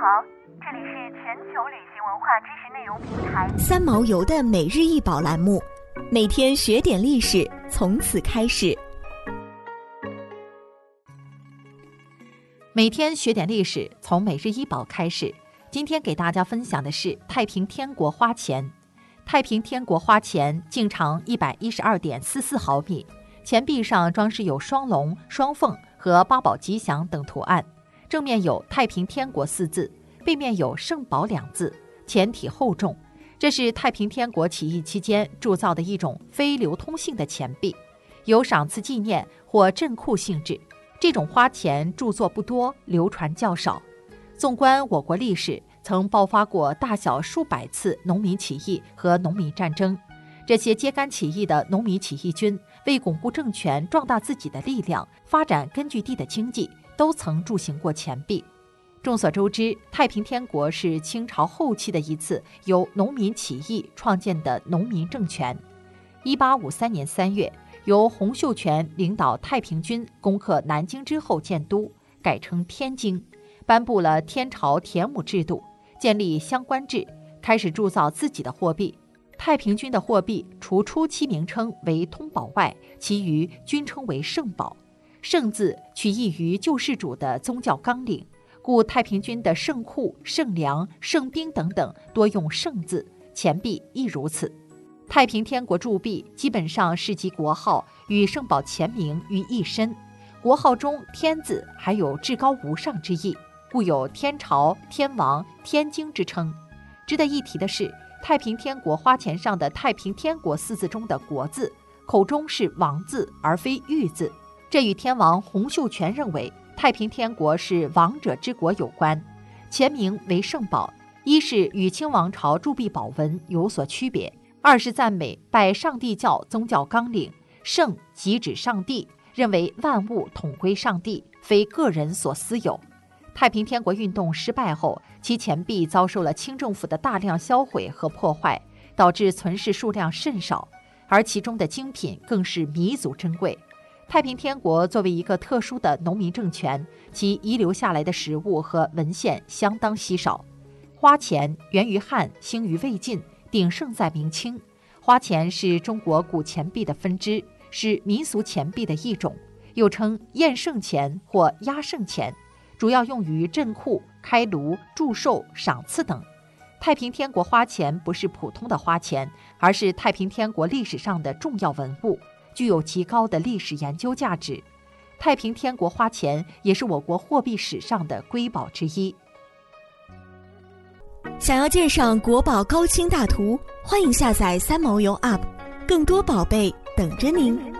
好，这里是全球旅行文化知识内容平台三毛游的每日一宝栏目，每天学点历史，从此开始。每天学点历史，从每日一宝开始。今天给大家分享的是太平天国花钱。太平天国花钱径长一百一十二点四四毫米，钱币上装饰有双龙、双凤和八宝吉祥等图案。正面有“太平天国”四字，背面有“圣宝”两字，钱体厚重。这是太平天国起义期间铸造的一种非流通性的钱币，有赏赐纪念或镇库性质。这种花钱著作不多，流传较少。纵观我国历史，曾爆发过大小数百次农民起义和农民战争。这些揭竿起义的农民起义军，为巩固政权、壮大自己的力量、发展根据地的经济。都曾铸行过钱币。众所周知，太平天国是清朝后期的一次由农民起义创建的农民政权。一八五三年三月，由洪秀全领导太平军攻克南京之后建都，改称天津，颁布了天朝田亩制度，建立相关制，开始铸造自己的货币。太平军的货币除初期名称为通宝外，其余均称为圣宝。圣字取意于救世主的宗教纲领，故太平军的圣库、圣粮、圣兵等等多用圣字，钱币亦如此。太平天国铸币基本上是集国号与圣宝钱名于一身，国号中“天”字还有至高无上之意，故有天朝、天王、天经之称。值得一提的是，太平天国花钱上的“太平天国”四字中的“国”字，口中是王字而非玉字。这与天王洪秀全认为太平天国是王者之国有关，前名为圣宝，一是与清王朝铸币宝文有所区别，二是赞美拜上帝教宗教纲领，圣即指上帝，认为万物统归上帝，非个人所私有。太平天国运动失败后，其钱币遭受了清政府的大量销毁和破坏，导致存世数量甚少，而其中的精品更是弥足珍贵。太平天国作为一个特殊的农民政权，其遗留下来的实物和文献相当稀少。花钱源于汉，兴于魏晋，鼎盛在明清。花钱是中国古钱币的分支，是民俗钱币的一种，又称验圣钱或压圣钱，主要用于镇库、开炉、祝寿、赏赐等。太平天国花钱不是普通的花钱，而是太平天国历史上的重要文物。具有极高的历史研究价值，太平天国花钱也是我国货币史上的瑰宝之一。想要鉴赏国宝高清大图，欢迎下载三毛游 App，更多宝贝等着您。